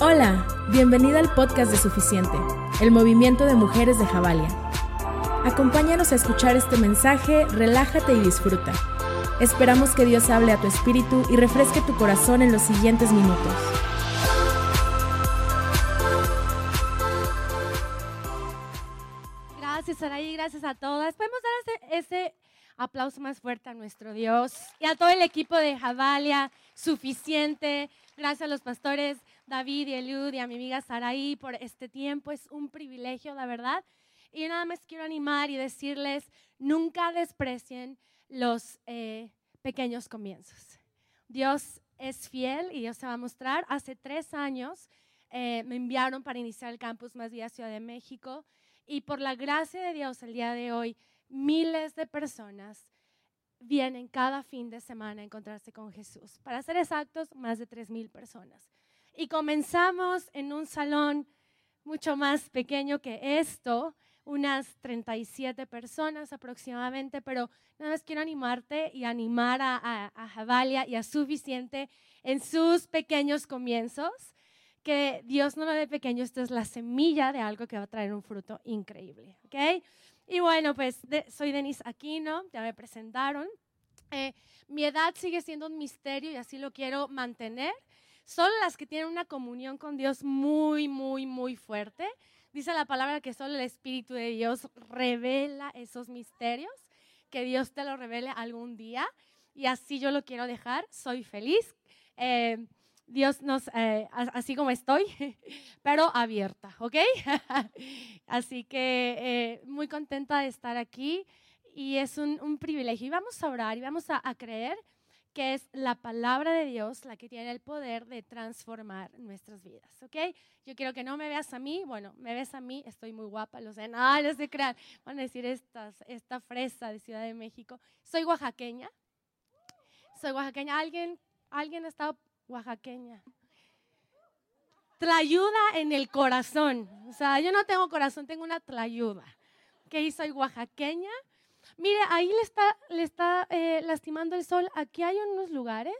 Hola, bienvenida al podcast de Suficiente, el movimiento de mujeres de Javalia. Acompáñanos a escuchar este mensaje, relájate y disfruta. Esperamos que Dios hable a tu espíritu y refresque tu corazón en los siguientes minutos. Gracias, Saraí, gracias a todas. Podemos dar ese, aplauso más fuerte a nuestro Dios y a todo el equipo de Javalia, suficiente. Gracias a los pastores David y Eliud y a mi amiga Saraí por este tiempo. Es un privilegio, la verdad. Y nada más quiero animar y decirles, nunca desprecien los eh, pequeños comienzos. Dios es fiel y Dios se va a mostrar. Hace tres años eh, me enviaron para iniciar el campus Más Vida Ciudad de México y por la gracia de Dios el día de hoy, miles de personas vienen cada fin de semana a encontrarse con Jesús. Para ser exactos, más de tres mil personas. Y comenzamos en un salón mucho más pequeño que esto, unas 37 personas aproximadamente, pero nada más quiero animarte y animar a, a, Javalia y a Suficiente en sus pequeños comienzos, que Dios no lo ve pequeño, esto es la semilla de algo que va a traer un fruto increíble, ¿ok? Y bueno, pues soy Denise Aquino, ya me presentaron. Eh, mi edad sigue siendo un misterio y así lo quiero mantener. Solo las que tienen una comunión con Dios muy, muy, muy fuerte. Dice la palabra que solo el Espíritu de Dios revela esos misterios, que Dios te lo revele algún día. Y así yo lo quiero dejar. Soy feliz. Eh, Dios nos, eh, así como estoy, pero abierta, ¿ok? así que eh, muy contenta de estar aquí y es un, privilegio. Y vamos a orar y vamos a, a creer que es la palabra de Dios la que tiene el poder de transformar nuestras vidas, ¿ok? Yo quiero que no me veas a mí, bueno, me ves a mí, estoy muy guapa, lo sé, no, no se crean, van a decir estas, esta fresa de Ciudad de México. Soy oaxaqueña, soy oaxaqueña, ¿alguien, alguien ha estado oaxaqueña? Tlayuda en el corazón, o sea, yo no tengo corazón, tengo una tlayuda, ¿ok? Soy oaxaqueña, Mire, ahí le está, le está eh, lastimando el sol. Aquí hay unos lugares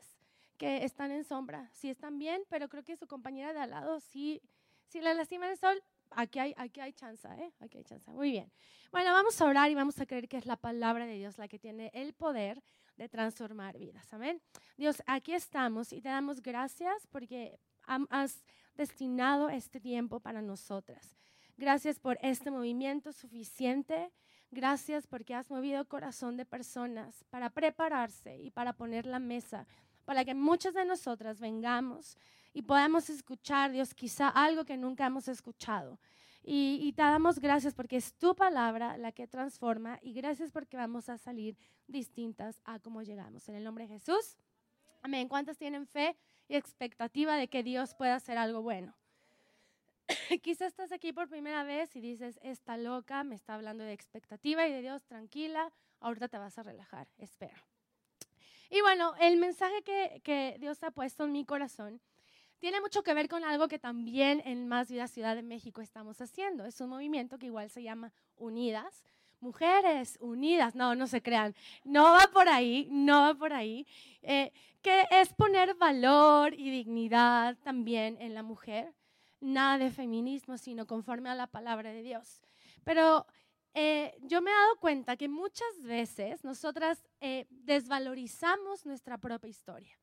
que están en sombra. Sí están bien, pero creo que su compañera de al lado sí, si le lastima el sol, aquí hay, aquí hay chance, ¿eh? Aquí hay chance. Muy bien. Bueno, vamos a orar y vamos a creer que es la palabra de Dios la que tiene el poder de transformar vidas. Amén. Dios, aquí estamos y te damos gracias porque has destinado este tiempo para nosotras. Gracias por este movimiento suficiente Gracias porque has movido corazón de personas para prepararse y para poner la mesa, para que muchas de nosotras vengamos y podamos escuchar, Dios, quizá algo que nunca hemos escuchado. Y, te damos gracias porque es tu palabra la que transforma y gracias porque vamos a salir distintas a cómo llegamos. En el nombre de Jesús. Amén. ¿Cuántas tienen fe y expectativa de que Dios pueda hacer algo bueno? Quizás estás aquí por primera vez y dices, está loca, me está hablando de expectativa y de Dios, tranquila, ahorita te vas a relajar, espera. Y bueno, el mensaje que, que Dios ha puesto en mi corazón tiene mucho que ver con algo que también en Más Vida Ciudad de México estamos haciendo. Es un movimiento que igual se llama Unidas. Mujeres unidas, no, no se crean, no va por ahí, no va por ahí, eh, que es poner valor y dignidad también en la mujer nada de feminismo, sino conforme a la palabra de Dios. Pero eh, yo me he dado cuenta que muchas veces nosotras eh, desvalorizamos nuestra propia historia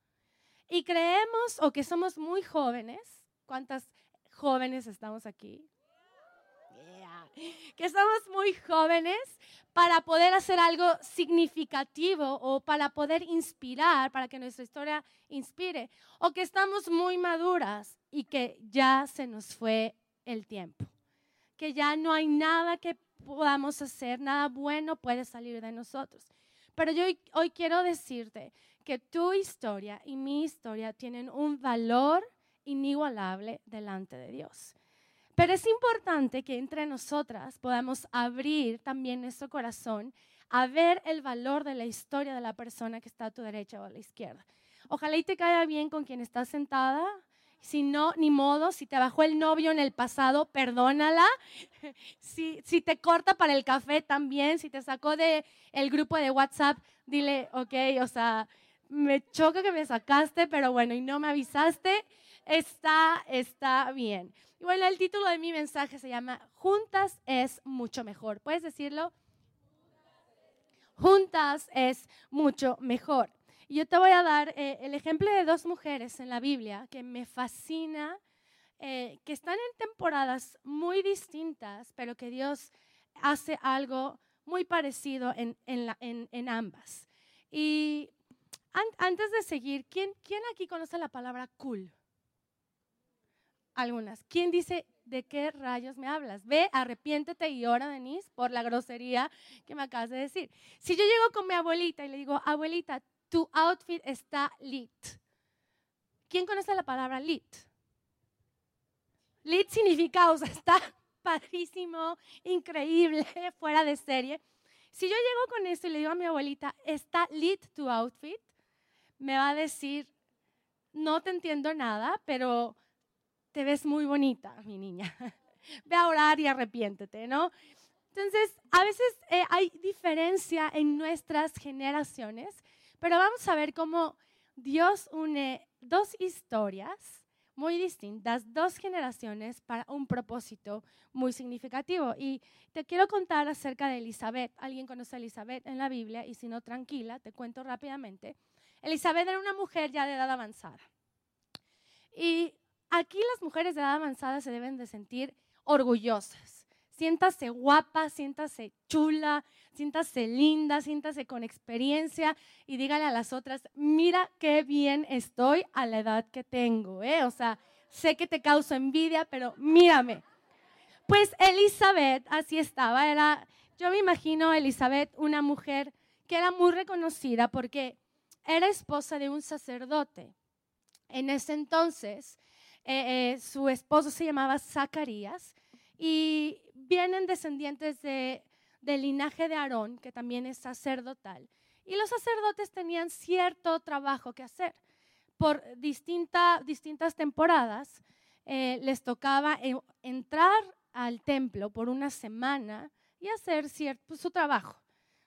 y creemos o que somos muy jóvenes. ¿Cuántas jóvenes estamos aquí? Que somos muy jóvenes para poder hacer algo significativo o para poder inspirar, para que nuestra historia inspire, o que estamos muy maduras y que ya se nos fue el tiempo, que ya no hay nada que podamos hacer, nada bueno puede salir de nosotros. Pero yo hoy quiero decirte que tu historia y mi historia tienen un valor inigualable delante de Dios. Pero es importante que entre nosotras podamos abrir también nuestro corazón a ver el valor de la historia de la persona que está a tu derecha o a la izquierda. Ojalá y te caiga bien con quien está sentada. Si no, ni modo, si te bajó el novio en el pasado, perdónala. Si, si te corta para el café también, si te sacó del el grupo de WhatsApp, dile, ok, o sea, me choca que me sacaste, pero bueno, y no me avisaste, está, está bien. Y bueno, el título de mi mensaje se llama Juntas es mucho mejor. ¿Puedes decirlo? Juntas es mucho mejor. Y yo te voy a dar eh, el ejemplo de dos mujeres en la Biblia que me fascina, eh, que están en temporadas muy distintas, pero que Dios hace algo muy parecido en, en, ambas. Y antes de seguir, ¿quién, ¿quién aquí conoce la palabra cool? Algunas. ¿Quién dice de qué rayos me hablas? Ve, arrepiéntete y ora, Denise, por la grosería que me acabas de decir. Si yo llego con mi abuelita y le digo, abuelita, tu outfit está lit. ¿Quién conoce la palabra lit? Lit significa, o sea, está padrísimo, increíble, fuera de serie. Si yo llego con esto y le digo a mi abuelita, ¿está lit tu outfit? Me va a decir, no te entiendo nada, pero te ves muy bonita, mi niña. Ve a orar y arrepiéntete, ¿no? Entonces, a veces eh, hay diferencia en nuestras generaciones, pero vamos a ver cómo Dios une dos historias muy distintas, dos generaciones para un propósito muy significativo. Y te quiero contar acerca de Elizabeth. ¿Alguien conoce a Elizabeth en la Biblia? Y si no, tranquila, te cuento rápidamente. Elizabeth era una mujer ya de edad avanzada. Y aquí las mujeres de edad avanzada se deben de sentir orgullosas. Siéntase guapa, siéntase chula, siéntase linda, siéntase con experiencia y dígale a las otras, mira qué bien estoy a la edad que tengo, ¿eh? O sea, sé que te causo envidia, pero mírame. Pues Elizabeth así estaba, era, yo me imagino Elizabeth una mujer que era muy reconocida porque era esposa de un sacerdote. En ese entonces, eh, eh, su esposo se llamaba Zacarías y vienen descendientes de, del linaje de Aarón, que también es sacerdotal. Y los sacerdotes tenían cierto trabajo que hacer. Por distintas temporadas eh, les tocaba entrar al templo por una semana y hacer cierto, su trabajo.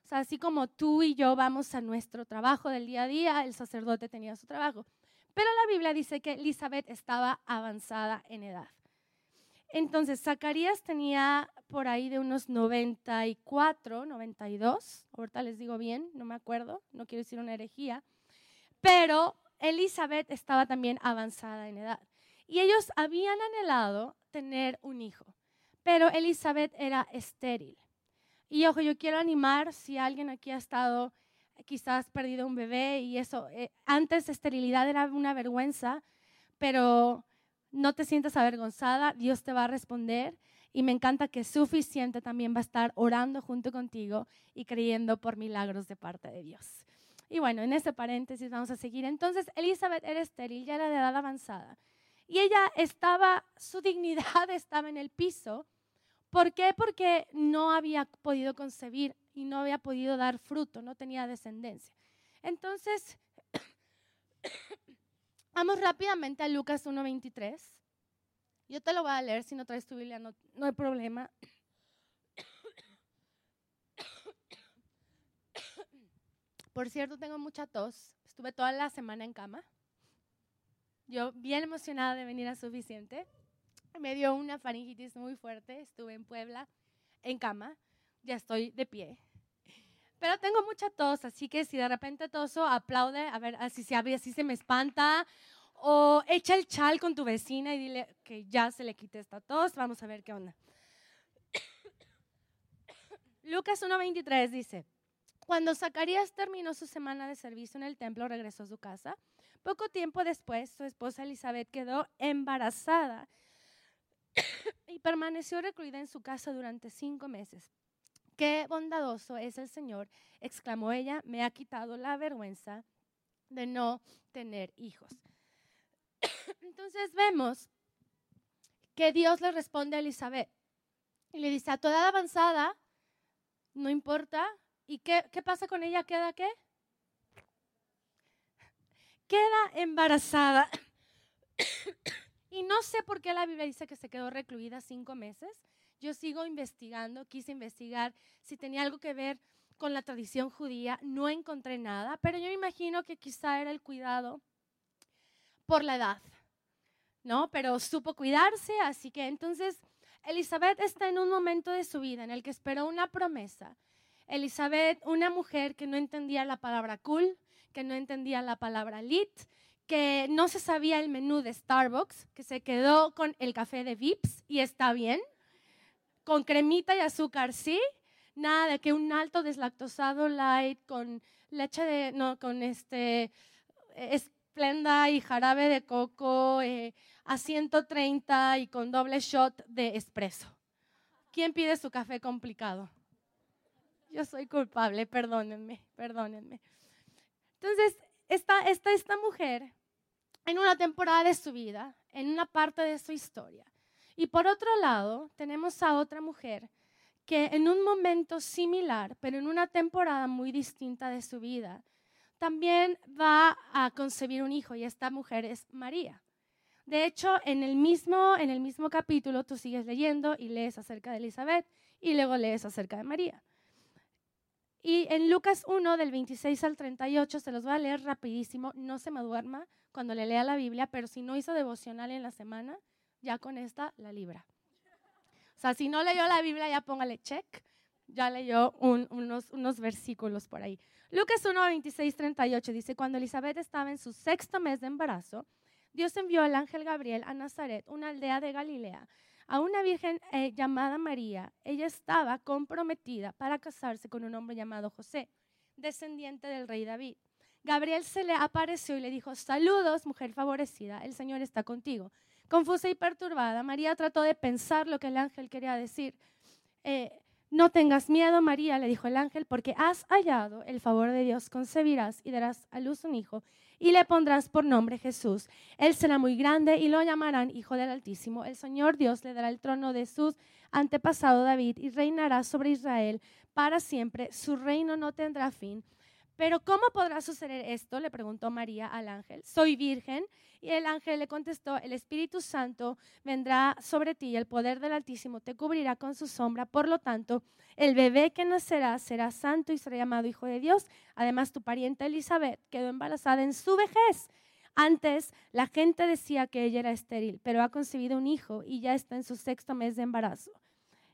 O sea, así como tú y yo vamos a nuestro trabajo del día a día, el sacerdote tenía su trabajo. Pero la Biblia dice que Elizabeth estaba avanzada en edad. Entonces, Zacarías tenía por ahí de unos 94, 92, ahorita les digo bien, no me acuerdo, no quiero decir una herejía, pero Elizabeth estaba también avanzada en edad. Y ellos habían anhelado tener un hijo, pero Elizabeth era estéril. Y ojo, yo quiero animar si alguien aquí ha estado quizás perdido un bebé y eso, eh, antes esterilidad era una vergüenza, pero no te sientas avergonzada, Dios te va a responder y me encanta que suficiente también va a estar orando junto contigo y creyendo por milagros de parte de Dios. Y bueno, en ese paréntesis vamos a seguir. Entonces, Elizabeth era estéril, ya era de edad avanzada. Y ella estaba, su dignidad estaba en el piso. ¿Por qué? Porque no había podido concebir y no había podido dar fruto, no tenía descendencia. Entonces, vamos rápidamente a Lucas 1.23. Yo te lo voy a leer, si no traes tu Biblia no, no hay problema. Por cierto, tengo mucha tos. Estuve toda la semana en cama. Yo bien emocionada de venir a Suficiente. Me dio una faringitis muy fuerte. Estuve en Puebla en cama ya estoy de pie. Pero tengo mucha tos, así que si de repente toso, aplaude, a ver, así se abre, así se me espanta. O echa el chal con tu vecina y dile que ya se le quite esta tos. Vamos a ver qué onda. Lucas 1.23 dice, cuando Zacarías terminó su semana de servicio en el templo, regresó a su casa. Poco tiempo después, su esposa Elizabeth quedó embarazada y permaneció recluida en su casa durante cinco meses. Qué bondadoso es el Señor, exclamó ella, me ha quitado la vergüenza de no tener hijos. Entonces vemos que Dios le responde a Elizabeth y le dice, a tu edad avanzada, no importa, ¿y qué, qué pasa con ella? ¿Queda qué? Queda embarazada. y no sé por qué la Biblia dice que se quedó recluida cinco meses yo sigo investigando, quise investigar si tenía algo que ver con la tradición judía, no encontré nada, pero yo imagino que quizá era el cuidado por la edad, ¿no? Pero supo cuidarse, así que entonces Elizabeth está en un momento de su vida en el que esperó una promesa. Elizabeth, una mujer que no entendía la palabra cool, que no entendía la palabra lit, que no se sabía el menú de Starbucks, que se quedó con el café de Vips y está bien, con cremita y azúcar, sí, nada de que un alto deslactosado light con leche de, no, con este, esplenda y jarabe de coco eh, a 130 y con doble shot de espresso. ¿Quién pide su café complicado? Yo soy culpable, perdónenme, perdónenme. Entonces, está esta mujer en una temporada de su vida, en una parte de su historia. Y por otro lado, tenemos a otra mujer que en un momento similar, pero en una temporada muy distinta de su vida, también va a concebir un hijo y esta mujer es María. De hecho, en el mismo, en el mismo capítulo tú sigues leyendo y lees acerca de Elizabeth y luego lees acerca de María. Y en Lucas 1, del 26 al 38, se los voy a leer rapidísimo, no se me duerma cuando le lea la Biblia, pero si no hizo devocional en la semana, ya con esta la libra. O sea, si no leyó la Biblia, ya póngale check, ya leyó unos, unos versículos por ahí. Lucas 1, 26, 38 dice, cuando Elizabeth estaba en su sexto mes de embarazo, Dios envió al ángel Gabriel a Nazaret, una aldea de Galilea, a una virgen eh, llamada María. Ella estaba comprometida para casarse con un hombre llamado José, descendiente del rey David. Gabriel se le apareció y le dijo, saludos, mujer favorecida, el Señor está contigo. Confusa y perturbada, María trató de pensar lo que el ángel quería decir. Eh, no tengas miedo, María, le dijo el ángel, porque has hallado el favor de Dios, concebirás y darás a luz un hijo y le pondrás por nombre Jesús. Él será muy grande y lo llamarán Hijo del Altísimo. El Señor Dios le dará el trono de su antepasado David y reinará sobre Israel para siempre. Su reino no tendrá fin. Pero ¿cómo podrá suceder esto? Le preguntó María al ángel. Soy virgen. Y el ángel le contestó, el Espíritu Santo vendrá sobre ti y el poder del Altísimo te cubrirá con su sombra. Por lo tanto, el bebé que nacerá será santo y será llamado Hijo de Dios. Además, tu pariente Elizabeth quedó embarazada en su vejez. Antes la gente decía que ella era estéril, pero ha concebido un hijo y ya está en su sexto mes de embarazo.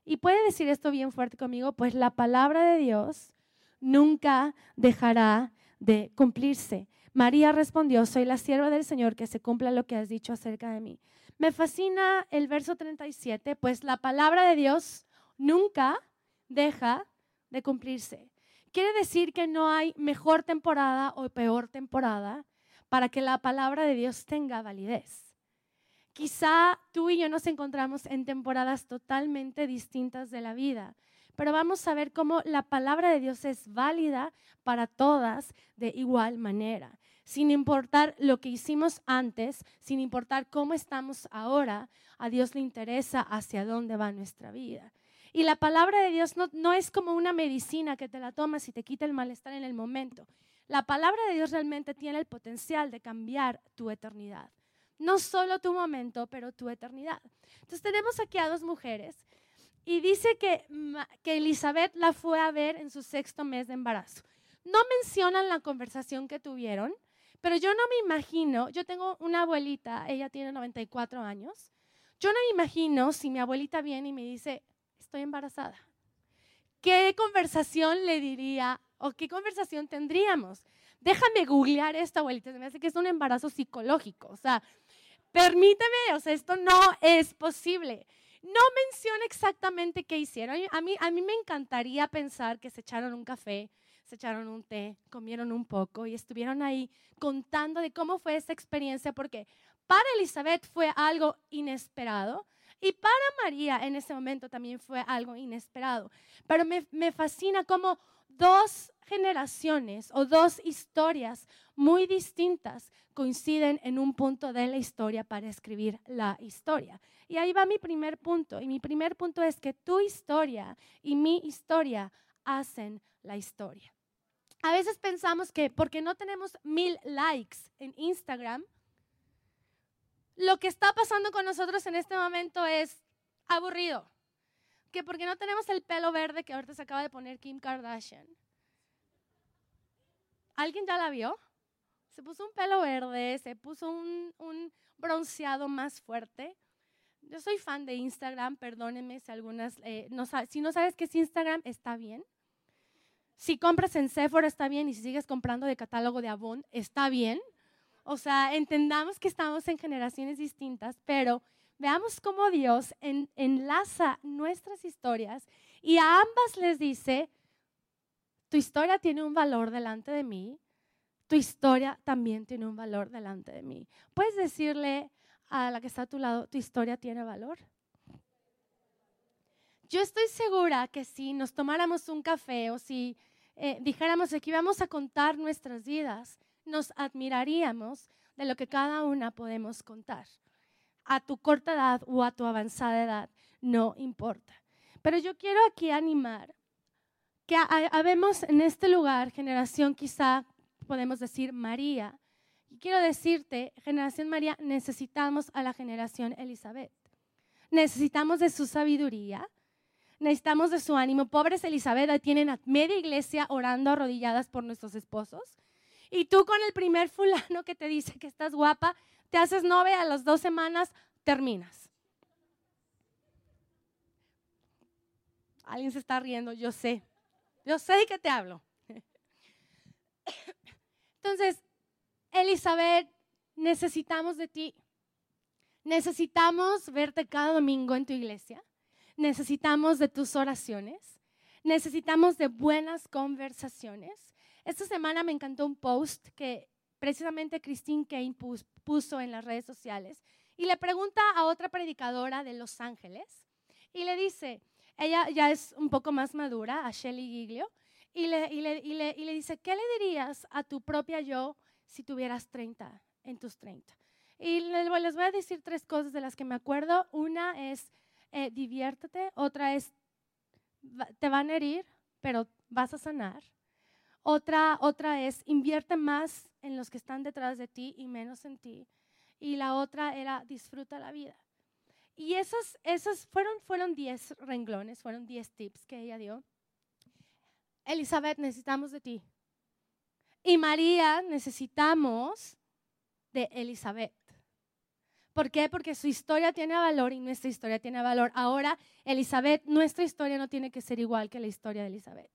Y puede decir esto bien fuerte conmigo, pues la palabra de Dios nunca dejará de cumplirse. María respondió, soy la sierva del Señor, que se cumpla lo que has dicho acerca de mí. Me fascina el verso 37, pues la palabra de Dios nunca deja de cumplirse. Quiere decir que no hay mejor temporada o peor temporada para que la palabra de Dios tenga validez. Quizá tú y yo nos encontramos en temporadas totalmente distintas de la vida pero vamos a ver cómo la palabra de Dios es válida para todas de igual manera. Sin importar lo que hicimos antes, sin importar cómo estamos ahora, a Dios le interesa hacia dónde va nuestra vida. Y la palabra de Dios no, no es como una medicina que te la tomas y te quita el malestar en el momento. La palabra de Dios realmente tiene el potencial de cambiar tu eternidad. No solo tu momento, pero tu eternidad. Entonces tenemos aquí a dos mujeres y dice que, que Elizabeth la fue a ver en su sexto mes de embarazo. No mencionan la conversación que tuvieron, pero yo no me imagino, yo tengo una abuelita, ella tiene 94 años, yo no me imagino si mi abuelita viene y me dice, estoy embarazada. ¿Qué conversación le diría o qué conversación tendríamos? Déjame googlear esta abuelita, se me hace que es un embarazo psicológico, o sea, permíteme, o sea, esto no es posible. No menciona exactamente qué hicieron. A mí, a mí me encantaría pensar que se echaron un café, se echaron un té, comieron un poco y estuvieron ahí contando de cómo fue esa experiencia, porque para Elizabeth fue algo inesperado y para María en ese momento también fue algo inesperado. Pero me, me fascina cómo dos generaciones o dos historias muy distintas coinciden en un punto de la historia para escribir la historia. Y ahí va mi primer punto. Y mi primer punto es que tu historia y mi historia hacen la historia. A veces pensamos que porque no tenemos mil likes en Instagram, lo que está pasando con nosotros en este momento es aburrido. Que porque no tenemos el pelo verde que ahorita se acaba de poner Kim Kardashian, ¿Alguien ya la vio? Se puso un pelo verde, se puso un, un bronceado más fuerte. Yo soy fan de Instagram, perdónenme si algunas, eh, no, si no sabes qué es Instagram, está bien. Si compras en Sephora, está bien, y si sigues comprando de catálogo de Avon, está bien. O sea, entendamos que estamos en generaciones distintas, pero veamos cómo Dios enlaza nuestras historias y a ambas les dice, tu historia tiene un valor delante de mí, tu historia también tiene un valor delante de mí. Puedes decirle a la que está a tu lado, tu historia tiene valor. Yo estoy segura que si nos tomáramos un café o si eh, dijéramos aquí vamos a contar nuestras vidas, nos admiraríamos de lo que cada una podemos contar. A tu corta edad o a tu avanzada edad, no importa. Pero yo quiero aquí animar que habemos en este lugar, generación quizá podemos decir María. Y quiero decirte, generación María, necesitamos a la generación Elizabeth. Necesitamos de su sabiduría, necesitamos de su ánimo. Pobres Elizabeth, tienen media iglesia orando arrodilladas por nuestros esposos. Y tú con el primer fulano que te dice que estás guapa, te haces novia a las dos semanas, terminas. Alguien se está riendo, yo sé. Yo sé de qué te hablo. Entonces, Elizabeth, necesitamos de ti. Necesitamos verte cada domingo en tu iglesia. Necesitamos de tus oraciones. Necesitamos de buenas conversaciones. Esta semana me encantó un post que precisamente Christine Kane puso en las redes sociales y le pregunta a otra predicadora de Los Ángeles y le dice, ella ya es un poco más madura, a Shelly Giglio, y le, y, le, y, le, y le, dice, ¿qué le dirías a tu propia yo si tuvieras 30, en tus 30? Y les voy a decir tres cosas de las que me acuerdo. Una es, eh, diviértete. Otra es, te van a herir, pero vas a sanar. Otra, otra es, invierte más en los que están detrás de ti y menos en ti. Y la otra era, disfruta la vida. Y esos, esos fueron, fueron diez renglones, fueron diez tips que ella dio. Elizabeth, necesitamos de ti. Y María, necesitamos de Elizabeth. ¿Por qué? Porque su historia tiene valor y nuestra historia tiene valor. Ahora, Elizabeth, nuestra historia no tiene que ser igual que la historia de Elizabeth.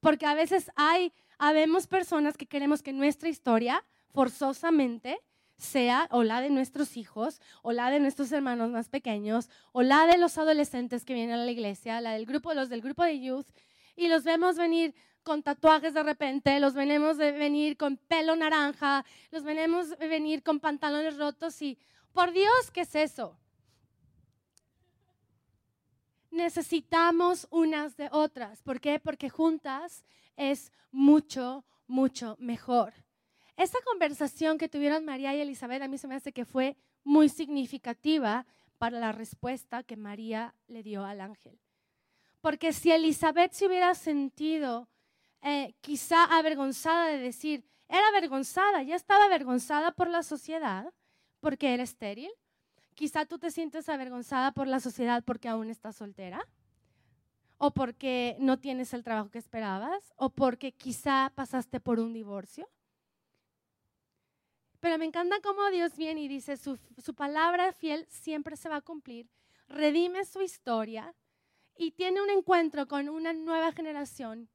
Porque a veces hay, habemos personas que queremos que nuestra historia forzosamente sea o la de nuestros hijos, o la de nuestros hermanos más pequeños, o la de los adolescentes que vienen a la iglesia, la del grupo, los del grupo de youth, y los vemos venir con tatuajes de repente, los vemos venir con pelo naranja, los vemos venir con pantalones rotos y, por Dios, ¿qué es eso? Necesitamos unas de otras. ¿Por qué? Porque juntas es mucho, mucho mejor. Esta conversación que tuvieron María y Elizabeth a mí se me hace que fue muy significativa para la respuesta que María le dio al ángel. Porque si Elizabeth se hubiera sentido eh, quizá avergonzada de decir, era avergonzada, ya estaba avergonzada por la sociedad porque era estéril, quizá tú te sientes avergonzada por la sociedad porque aún estás soltera, o porque no tienes el trabajo que esperabas, o porque quizá pasaste por un divorcio. Pero me encanta cómo Dios viene y dice, su, palabra fiel siempre se va a cumplir, redime su historia y tiene un encuentro con una nueva generación,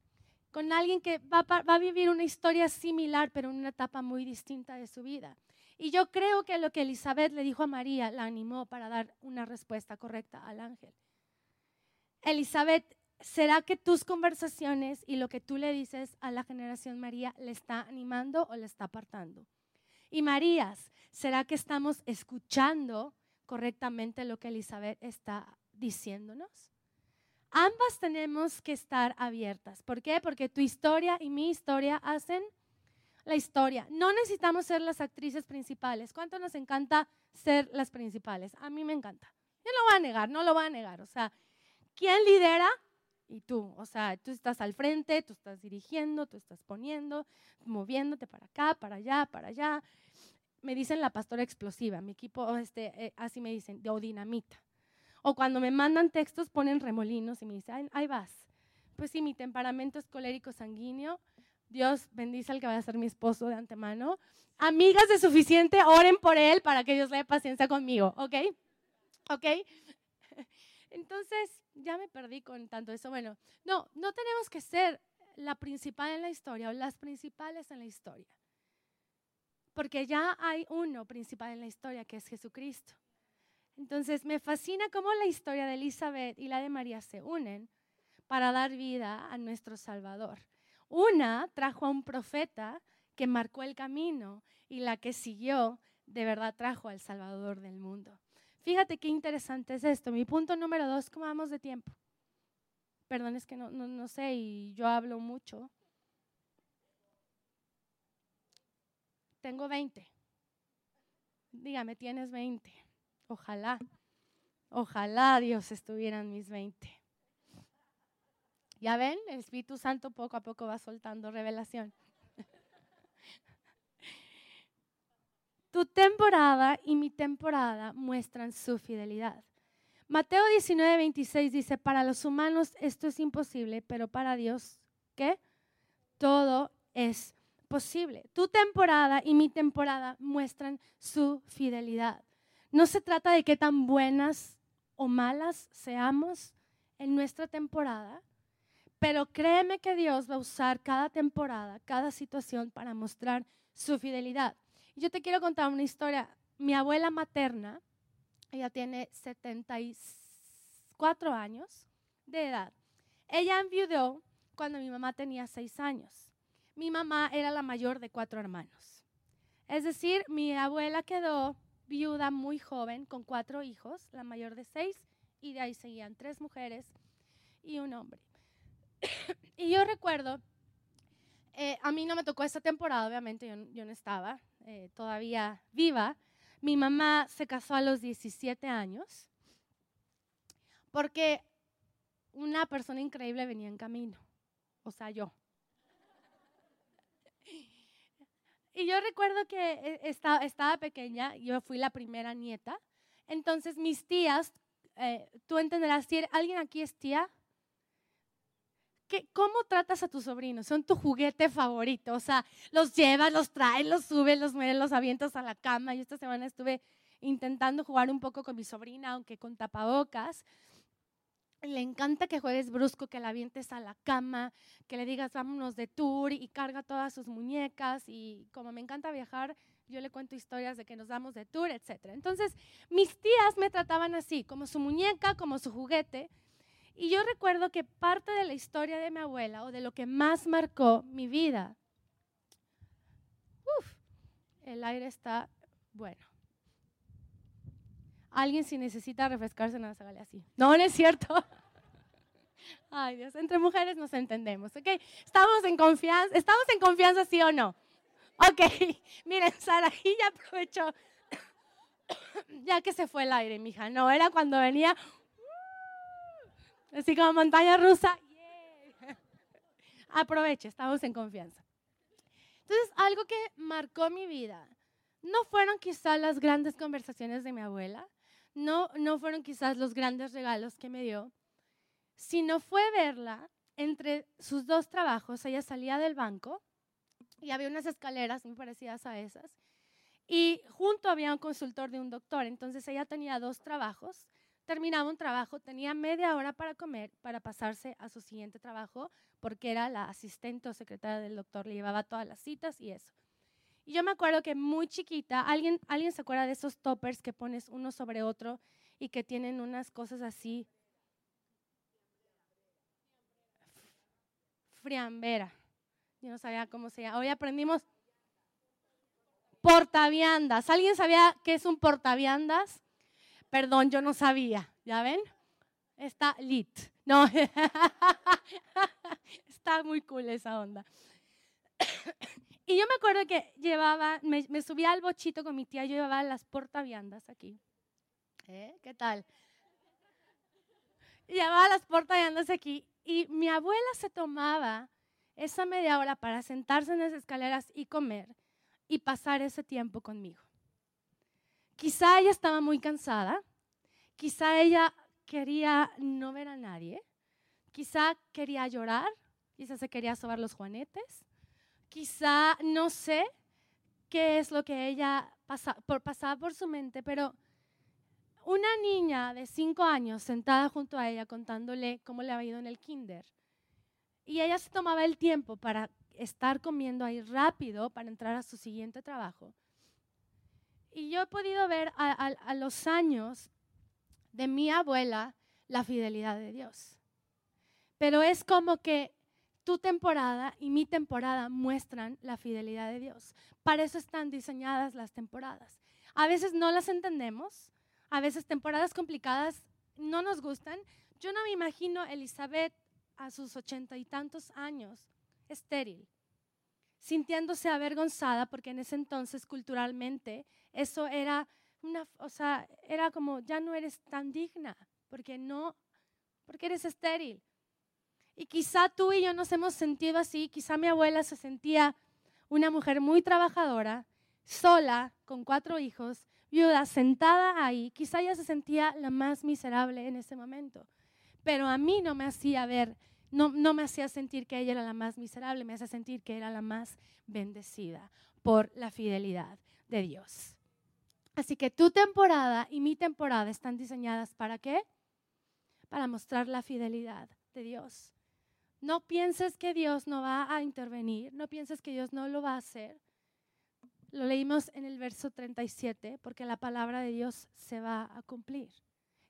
con alguien que va, va a vivir una historia similar, pero en una etapa muy distinta de su vida. Y yo creo que lo que Elizabeth le dijo a María la animó para dar una respuesta correcta al ángel. Elizabeth, ¿será que tus conversaciones y lo que tú le dices a la generación María le está animando o le está apartando? y Marías, ¿será que estamos escuchando correctamente lo que Elizabeth está diciéndonos? Ambas tenemos que estar abiertas. ¿Por qué? Porque tu historia y mi historia hacen la historia. No necesitamos ser las actrices principales. ¿Cuánto nos encanta ser las principales? A mí me encanta. Yo no lo voy a negar, no lo voy a negar. O sea, ¿quién lidera? y tú, o sea, tú estás al frente, tú estás dirigiendo, tú estás poniendo, moviéndote para acá, para allá, para allá. Me dicen la pastora explosiva, mi equipo, este, eh, así me dicen, o dinamita. O cuando me mandan textos ponen remolinos y me dicen, ahí vas. Pues sí, mi temperamento es colérico sanguíneo, Dios bendice al que va a ser mi esposo de antemano. Amigas de suficiente, oren por él para que Dios le dé paciencia conmigo, ¿ok? ¿Ok? Entonces, ya me perdí con tanto eso. Bueno, no, no tenemos que ser la principal en la historia o las principales en la historia. Porque ya hay uno principal en la historia que es Jesucristo. Entonces, me fascina cómo la historia de Elizabeth y la de María se unen para dar vida a nuestro Salvador. Una trajo a un profeta que marcó el camino y la que siguió de verdad trajo al Salvador del mundo. Fíjate qué interesante es esto. Mi punto número dos, ¿cómo vamos de tiempo? Perdón, es que no, no, no sé y yo hablo mucho. Tengo 20. Dígame, tienes 20. Ojalá, ojalá Dios estuviera en mis 20. Ya ven, el Espíritu Santo poco a poco va soltando revelación. Tu temporada y mi temporada muestran su fidelidad. Mateo 19, 26 dice, para los humanos esto es imposible, pero para Dios, ¿qué? Todo es posible. Tu temporada y mi temporada muestran su fidelidad. No se trata de qué tan buenas o malas seamos en nuestra temporada, pero créeme que Dios va a usar cada temporada, cada situación para mostrar su fidelidad. Yo te quiero contar una historia. Mi abuela materna, ella tiene 74 años de edad. Ella enviudó cuando mi mamá tenía 6 años. Mi mamá era la mayor de cuatro hermanos. Es decir, mi abuela quedó viuda muy joven con cuatro hijos, la mayor de seis, y de ahí seguían tres mujeres y un hombre. y yo recuerdo, eh, a mí no me tocó esa temporada, obviamente yo no estaba, eh, todavía viva, mi mamá se casó a los 17 años porque una persona increíble venía en camino, o sea, yo. Y yo recuerdo que eh, estaba, pequeña, yo fui la primera nieta, entonces mis tías, tú entenderás, si alguien aquí es tía, ¿cómo tratas a tus sobrinos? Son tu juguete favorito. O sea, los llevas, los traes, los subes, los mueves, los avientas a la cama. Y esta semana estuve intentando jugar un poco con mi sobrina, aunque con tapabocas. Le encanta que juegues brusco, que la avientes a la cama, que le digas vámonos de tour y carga todas sus muñecas. Y como me encanta viajar, yo le cuento historias de que nos damos de tour, etc. Entonces, mis tías me trataban así, como su muñeca, como su juguete. Y yo recuerdo que parte de la historia de mi abuela o de lo que más marcó mi vida, uf, el aire está bueno. Alguien si necesita refrescarse, no se vale así. No, no es cierto. Ay Dios, entre mujeres nos entendemos, ¿ok? Estamos en confianza, ¿estamos en confianza sí o no? Ok, miren, Sara, y ya aprovechó, ya que se fue el aire, mija. No, era cuando venía Así como montaña rusa. Aproveche, estamos en confianza. Entonces, algo que marcó mi vida no fueron quizás las grandes conversaciones de mi abuela, no, no fueron quizás los grandes regalos que me dio, sino fue verla entre sus dos trabajos. Ella salía del banco y había unas escaleras muy parecidas a esas. Y junto había un consultor de un doctor. Entonces ella tenía dos trabajos terminaba un trabajo, tenía media hora para comer, para pasarse a su siguiente trabajo, porque era la asistente o secretaria del doctor, le llevaba todas las citas y eso. Y yo me acuerdo que muy chiquita, ¿alguien, ¿alguien se acuerda de esos toppers que pones uno sobre otro y que tienen unas cosas así? Friambera. Yo no sabía cómo se llama. Hoy aprendimos portaviandas. ¿Alguien sabía qué es un portaviandas? Perdón, yo no sabía. ¿Ya ven? Está lit. No, está muy cool esa onda. Y yo me acuerdo que llevaba, me, subía al bochito con mi tía, yo llevaba las portaviandas aquí. ¿Eh? ¿Qué tal? Llevaba las portaviandas aquí y mi abuela se tomaba esa media hora para sentarse en las escaleras y comer y pasar ese tiempo conmigo. Quizá ella estaba muy cansada, quizá ella quería no ver a nadie, quizá quería llorar, quizá se quería sobar los juanetes, quizá no sé qué es lo que ella pasaba por su mente, pero una niña de cinco años sentada junto a ella contándole cómo le había ido en el kinder. Y ella se tomaba el tiempo para estar comiendo ahí rápido para entrar a su siguiente trabajo. Y yo he podido ver a, los años de mi abuela la fidelidad de Dios. Pero es como que tu temporada y mi temporada muestran la fidelidad de Dios. Para eso están diseñadas las temporadas. A veces no las entendemos, a veces temporadas complicadas no nos gustan. Yo no me imagino Elizabeth a sus ochenta y tantos años, estéril, sintiéndose avergonzada porque en ese entonces culturalmente eso era una, o sea, era como ya no eres tan digna porque no, porque eres estéril. Y quizá tú y yo nos hemos sentido así, quizá mi abuela se sentía una mujer muy trabajadora, sola, con cuatro hijos, viuda, sentada ahí, quizá ella se sentía la más miserable en ese momento. Pero a mí no me hacía ver, no, me hacía sentir que ella era la más miserable, me hacía sentir que era la más bendecida por la fidelidad de Dios. Así que tu temporada y mi temporada están diseñadas para qué? Para mostrar la fidelidad de Dios. No pienses que Dios no va a intervenir, no pienses que Dios no lo va a hacer. Lo leímos en el verso 37, porque la palabra de Dios se va a cumplir,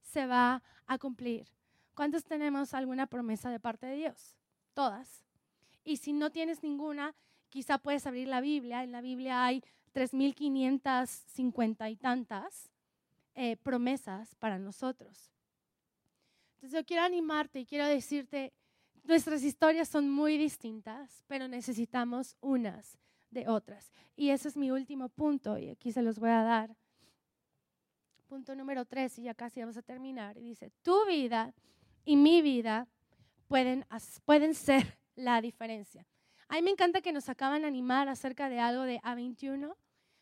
se va a cumplir. ¿Cuántos tenemos alguna promesa de parte de Dios? Todas. Y si no tienes ninguna, quizá puedes abrir la Biblia. En la Biblia hay 3.550 y tantas eh, promesas para nosotros. Entonces yo quiero animarte y quiero decirte, Nuestras historias son muy distintas, pero necesitamos unas de otras. Y ese es mi último punto, y aquí se los voy a dar. Punto número tres, y ya casi vamos a terminar. Y dice, tu vida y mi vida pueden, pueden ser la diferencia. A mí me encanta que nos acaban de animar acerca de algo de A21.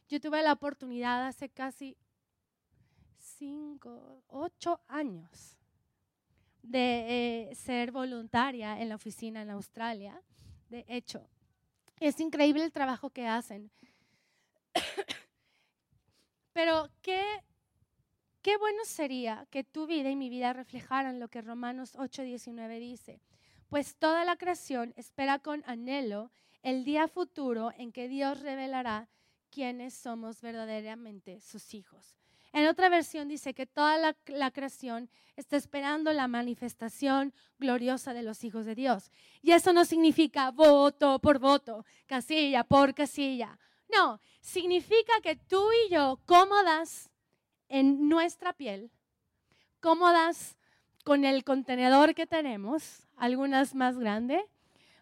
Yo tuve la oportunidad hace casi cinco, ocho años de eh, ser voluntaria en la oficina en Australia. De hecho, es increíble el trabajo que hacen. Pero qué, qué bueno sería que tu vida y mi vida reflejaran lo que Romanos 8:19 dice. Pues toda la creación espera con anhelo el día futuro en que Dios revelará quiénes somos verdaderamente sus hijos. En otra versión dice que toda la, creación está esperando la manifestación gloriosa de los hijos de Dios. Y eso no significa voto por voto, casilla por casilla. No, significa que tú y yo, cómodas en nuestra piel, cómodas con el contenedor que tenemos, algunas más grande,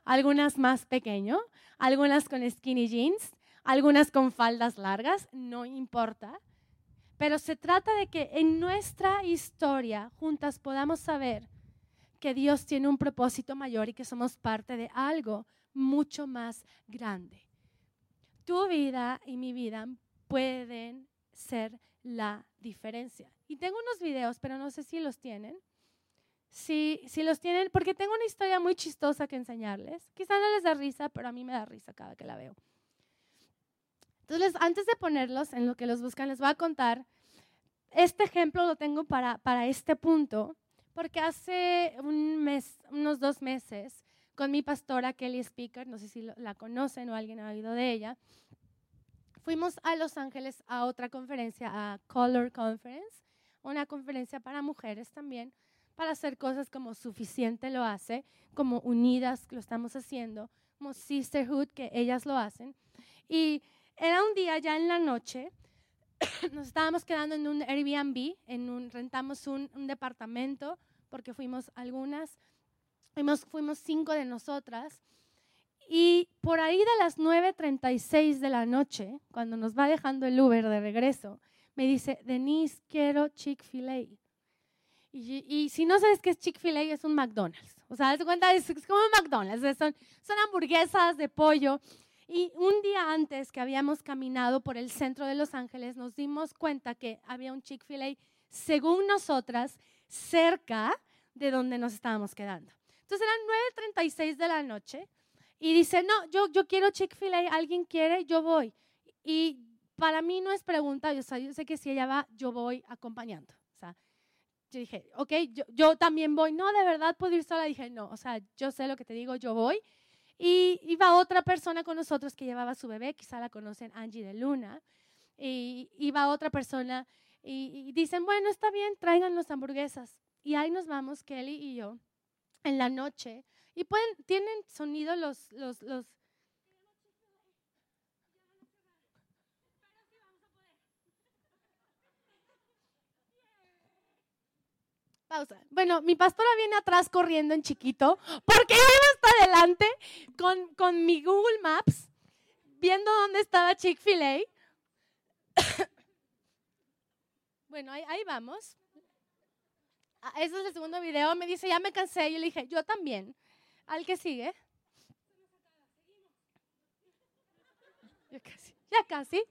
algunas más pequeño, algunas con skinny jeans, algunas con faldas largas, no importa pero se trata de que en nuestra historia juntas podamos saber que Dios tiene un propósito mayor y que somos parte de algo mucho más grande. Tu vida y mi vida pueden ser la diferencia. Y tengo unos videos, pero no sé si los tienen. Si, si los tienen, porque tengo una historia muy chistosa que enseñarles. Quizá no les da risa, pero a mí me da risa cada que la veo. Entonces, antes de ponerlos en lo que los buscan, les voy a contar. Este ejemplo lo tengo para, para este punto, porque hace un mes, unos dos meses, con mi pastora Kelly Speaker, no sé si la conocen o alguien ha oído de ella, fuimos a Los Ángeles a otra conferencia, a Color Conference, una conferencia para mujeres también, para hacer cosas como Suficiente lo hace, como Unidas lo estamos haciendo, como Sisterhood, que ellas lo hacen. Y era un día ya en la noche, nos estábamos quedando en un Airbnb, en un, rentamos un, departamento porque fuimos algunas, fuimos, fuimos cinco de nosotras. Y por ahí de las 9.36 de la noche, cuando nos va dejando el Uber de regreso, me dice, Denise, quiero Chick-fil-A. Y, si no sabes qué es Chick-fil-A, es un McDonald's. O sea, cuenta, es, como un McDonald's. Son, son hamburguesas de pollo. Y un día antes que habíamos caminado por el centro de Los Ángeles, nos dimos cuenta que había un Chick-fil-A, según nosotras, cerca de donde nos estábamos quedando. Entonces eran 9.36 de la noche Y dice, no, yo, yo quiero Chick-fil-A, ¿alguien quiere? Yo voy. Y para mí no es pregunta, yo, yo sé que si ella va, yo voy acompañando. O sea, yo dije, ok, yo, yo también voy. No, de verdad puedo ir sola. Dije, no, o sea, yo sé lo que te digo, yo voy. Y iba otra persona con nosotros que llevaba a su bebé, quizá la conocen, Angie de Luna. Y iba otra persona y, y dicen, bueno, está bien, traigan las hamburguesas. Y ahí nos vamos, Kelly y yo, en la noche. Y pueden, tienen sonido los, los, los, Pausa. Bueno, mi pastora viene atrás corriendo en chiquito porque iba hasta adelante con, con mi Google Maps viendo dónde estaba Chick-fil-A. bueno, ahí, ahí vamos. Ah, ese es el segundo video. Me dice, ya me cansé. Yo le dije, yo también. Al que sigue. Ya casi. Ya casi.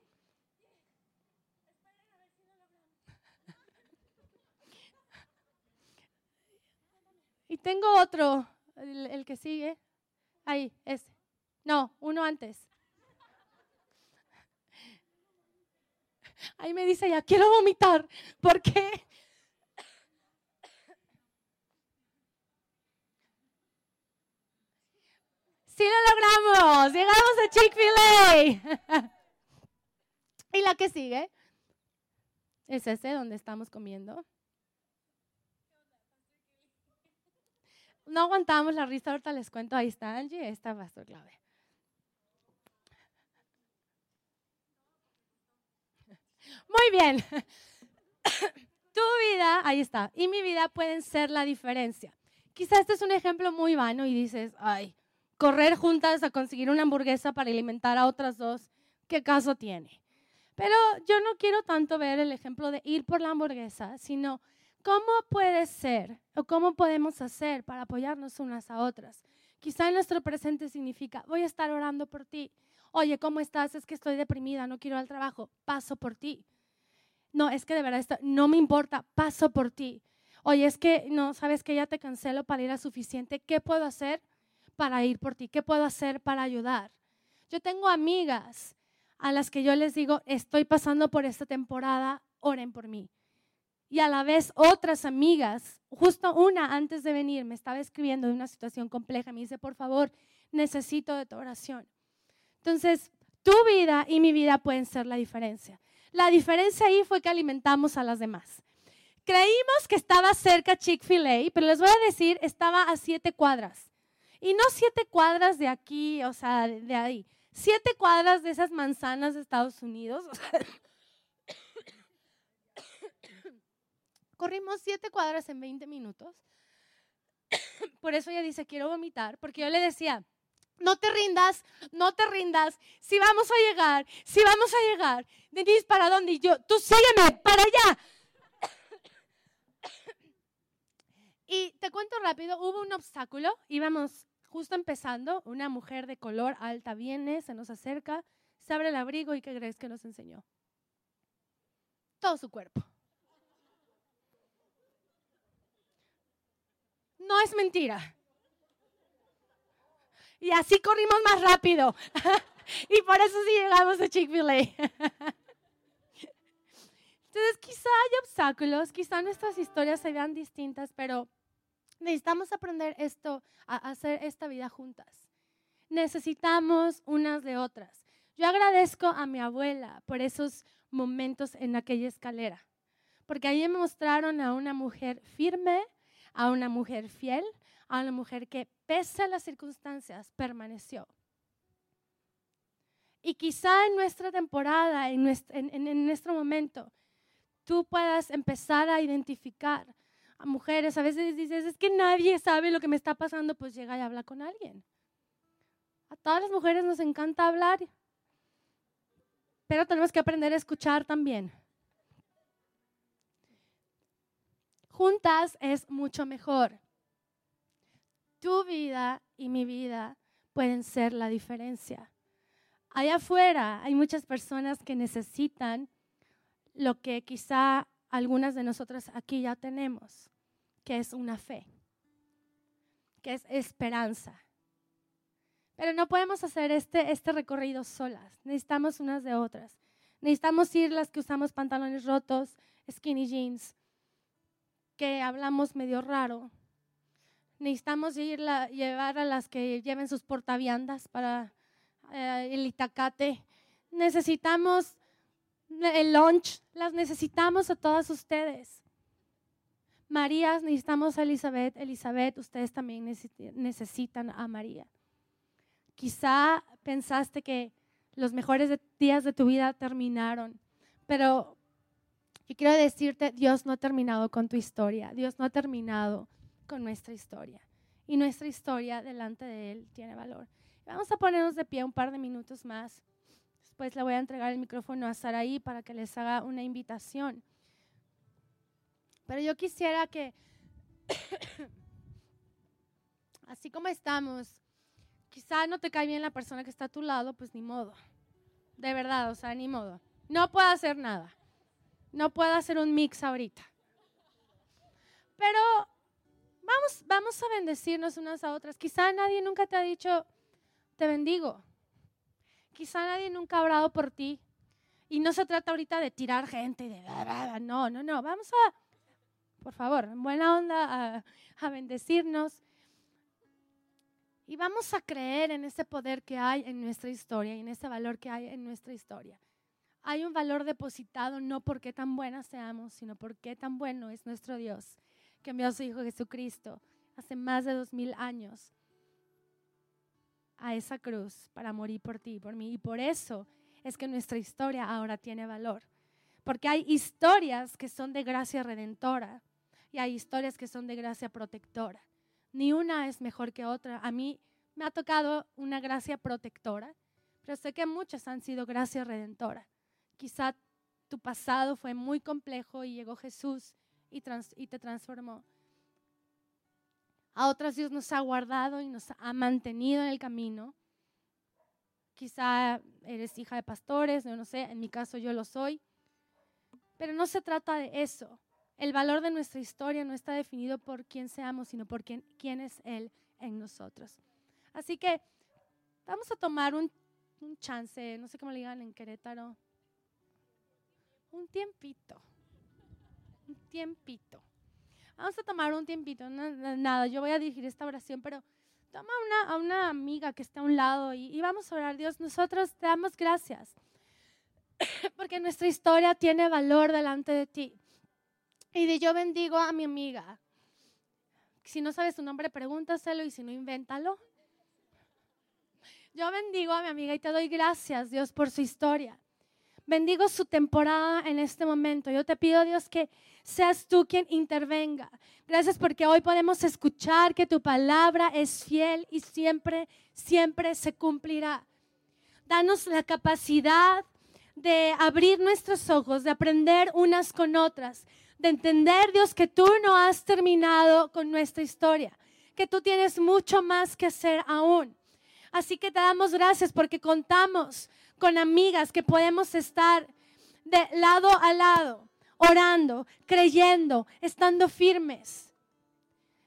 Y tengo otro, el, que sigue. Ahí, ese. No, uno antes. Ahí me dice ya, quiero vomitar. ¿Por qué? Sí lo logramos. Llegamos a Chick-fil-A. y la que sigue es ese donde estamos comiendo. No aguantamos la risa, ahorita les cuento, ahí está Angie, esta va a ser clave. Muy bien. Tu vida, ahí está, y mi vida pueden ser la diferencia. Quizás este es un ejemplo muy vano y dices, ay, correr juntas a conseguir una hamburguesa para alimentar a otras dos, ¿qué caso tiene? Pero yo no quiero tanto ver el ejemplo de ir por la hamburguesa, sino cómo puede ser o cómo podemos hacer para apoyarnos unas a otras. Quizá en nuestro presente significa, voy a estar orando por ti. Oye, ¿cómo estás? Es que estoy deprimida, no quiero ir al trabajo. Paso por ti. No, es que de verdad esto, no me importa, paso por ti. Oye, es que no, sabes que ya te cancelo para ir a suficiente. ¿Qué puedo hacer para ir por ti? ¿Qué puedo hacer para ayudar? Yo tengo amigas a las que yo les digo, estoy pasando por esta temporada, oren por mí. Y a la vez otras amigas, justo una antes de venir, me estaba escribiendo de una situación compleja, me dice, por favor, necesito de tu oración. Entonces, tu vida y mi vida pueden ser la diferencia. La diferencia ahí fue que alimentamos a las demás. Creímos que estaba cerca Chick-fil-A, pero les voy a decir, estaba a siete cuadras. Y no siete cuadras de aquí, o sea, de ahí. Siete cuadras de esas manzanas de Estados Unidos. Corrimos siete cuadras en 20 minutos. Por eso ella dice, quiero vomitar, porque yo le decía, no te rindas, no te rindas. Si vamos a llegar, si vamos a llegar. Denise, ¿para dónde? Y yo, tú sígueme, para allá. Y te cuento rápido, hubo un obstáculo, íbamos justo empezando, una mujer de color alta viene, se nos acerca, se abre el abrigo y ¿qué crees que nos enseñó? Todo su cuerpo. No es mentira. Y así corrimos más rápido. y por eso sí llegamos a Chick-fil-A. Entonces, quizá hay obstáculos, quizá nuestras historias se vean distintas, pero necesitamos aprender esto, a hacer esta vida juntas. Necesitamos unas de otras. Yo agradezco a mi abuela por esos momentos en aquella escalera, porque ahí me mostraron a una mujer firme, a una mujer fiel, a una mujer que pese a las circunstancias permaneció. Y quizá en nuestra temporada, en nuestro, en, nuestro momento, tú puedas empezar a identificar a mujeres. A veces dices, es que nadie sabe lo que me está pasando, pues llega y habla con alguien. A todas las mujeres nos encanta hablar, pero tenemos que aprender a escuchar también. Juntas es mucho mejor tu vida y mi vida pueden ser la diferencia. Allá afuera hay muchas personas que necesitan lo que quizá algunas de nosotras aquí ya tenemos, que es una fe, que es esperanza. Pero no podemos hacer este, este recorrido solas. Necesitamos unas de otras. Necesitamos ir las que usamos pantalones rotos, skinny jeans, que hablamos medio raro. Necesitamos ir llevar a las que lleven sus portaviandas para eh, el itacate. Necesitamos el lunch, las necesitamos a todas ustedes. Marías, necesitamos a Elizabeth. Elizabeth, ustedes también necesitan a María. Quizá pensaste que los mejores días de tu vida terminaron, pero yo quiero decirte, Dios no ha terminado con tu historia, Dios no ha terminado con nuestra historia. Y nuestra historia delante de Él tiene valor. Vamos a ponernos de pie un par de minutos más. Después le voy a entregar el micrófono a Saraí para que les haga una invitación. Pero yo quisiera que, así como estamos, quizá no te cae bien la persona que está a tu lado, pues ni modo. De verdad, o sea, ni modo. No puedo hacer nada. No puedo hacer un mix ahorita. Pero vamos, vamos a bendecirnos unas a otras. Quizá nadie nunca te ha dicho, te bendigo. Quizá nadie nunca ha orado por ti. Y no se trata ahorita de tirar gente y de... No, no, no. Vamos a por favor, en buena onda, a, bendecirnos. Y vamos a creer en ese poder que hay en nuestra historia y en ese valor que hay en nuestra historia. Hay un valor depositado no porque tan buenas seamos, sino porque tan bueno es nuestro Dios, que envió a su Hijo Jesucristo hace más de dos mil años a esa cruz para morir por ti y por mí. Y por eso es que nuestra historia ahora tiene valor. Porque hay historias que son de gracia redentora, y hay historias que son de gracia protectora. Ni una es mejor que otra. A mí me ha tocado una gracia protectora, pero sé que muchas han sido gracia redentora. Quizá tu pasado fue muy complejo y llegó Jesús y, y te transformó. A otras Dios nos ha guardado y nos ha mantenido en el camino. Quizá eres hija de pastores, no, sé, en mi caso yo lo soy. Pero no se trata de eso. El valor de nuestra historia no está definido por quién seamos, sino por quién, es Él en nosotros. Así que vamos a tomar un, chance, no sé cómo le digan en Querétaro, un tiempito, un tiempito. Vamos a tomar un tiempito, nada, yo voy a dirigir esta oración, pero toma a una amiga que está a un lado y, y vamos a orar, Dios, nosotros te damos gracias, porque nuestra historia tiene valor delante de ti. Y de yo bendigo a mi amiga. Si no sabes su nombre, pregúntaselo y si no, invéntalo. Yo bendigo a mi amiga y te doy gracias, Dios, por su historia. Bendigo su temporada en este momento. Yo te pido, Dios, que seas tú quien intervenga. Gracias porque hoy podemos escuchar que tu palabra es fiel y siempre, siempre se cumplirá. Danos la capacidad de abrir nuestros ojos, de aprender unas con otras, de entender, Dios, que tú no has terminado con nuestra historia, que tú tienes mucho más que hacer aún. Así que te damos gracias porque contamos con amigas que podemos estar de lado a lado, orando, creyendo, estando firmes.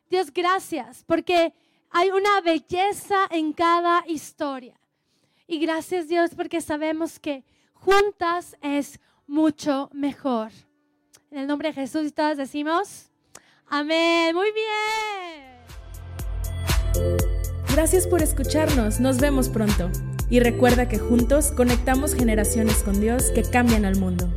Dios, gracias porque hay una belleza en cada historia. Y gracias Dios porque sabemos que juntas es mucho mejor. En el nombre de Jesús y todas decimos, amén. Muy bien. Gracias por escucharnos. Nos vemos pronto. Y recuerda que juntos conectamos generaciones con Dios que cambian al mundo.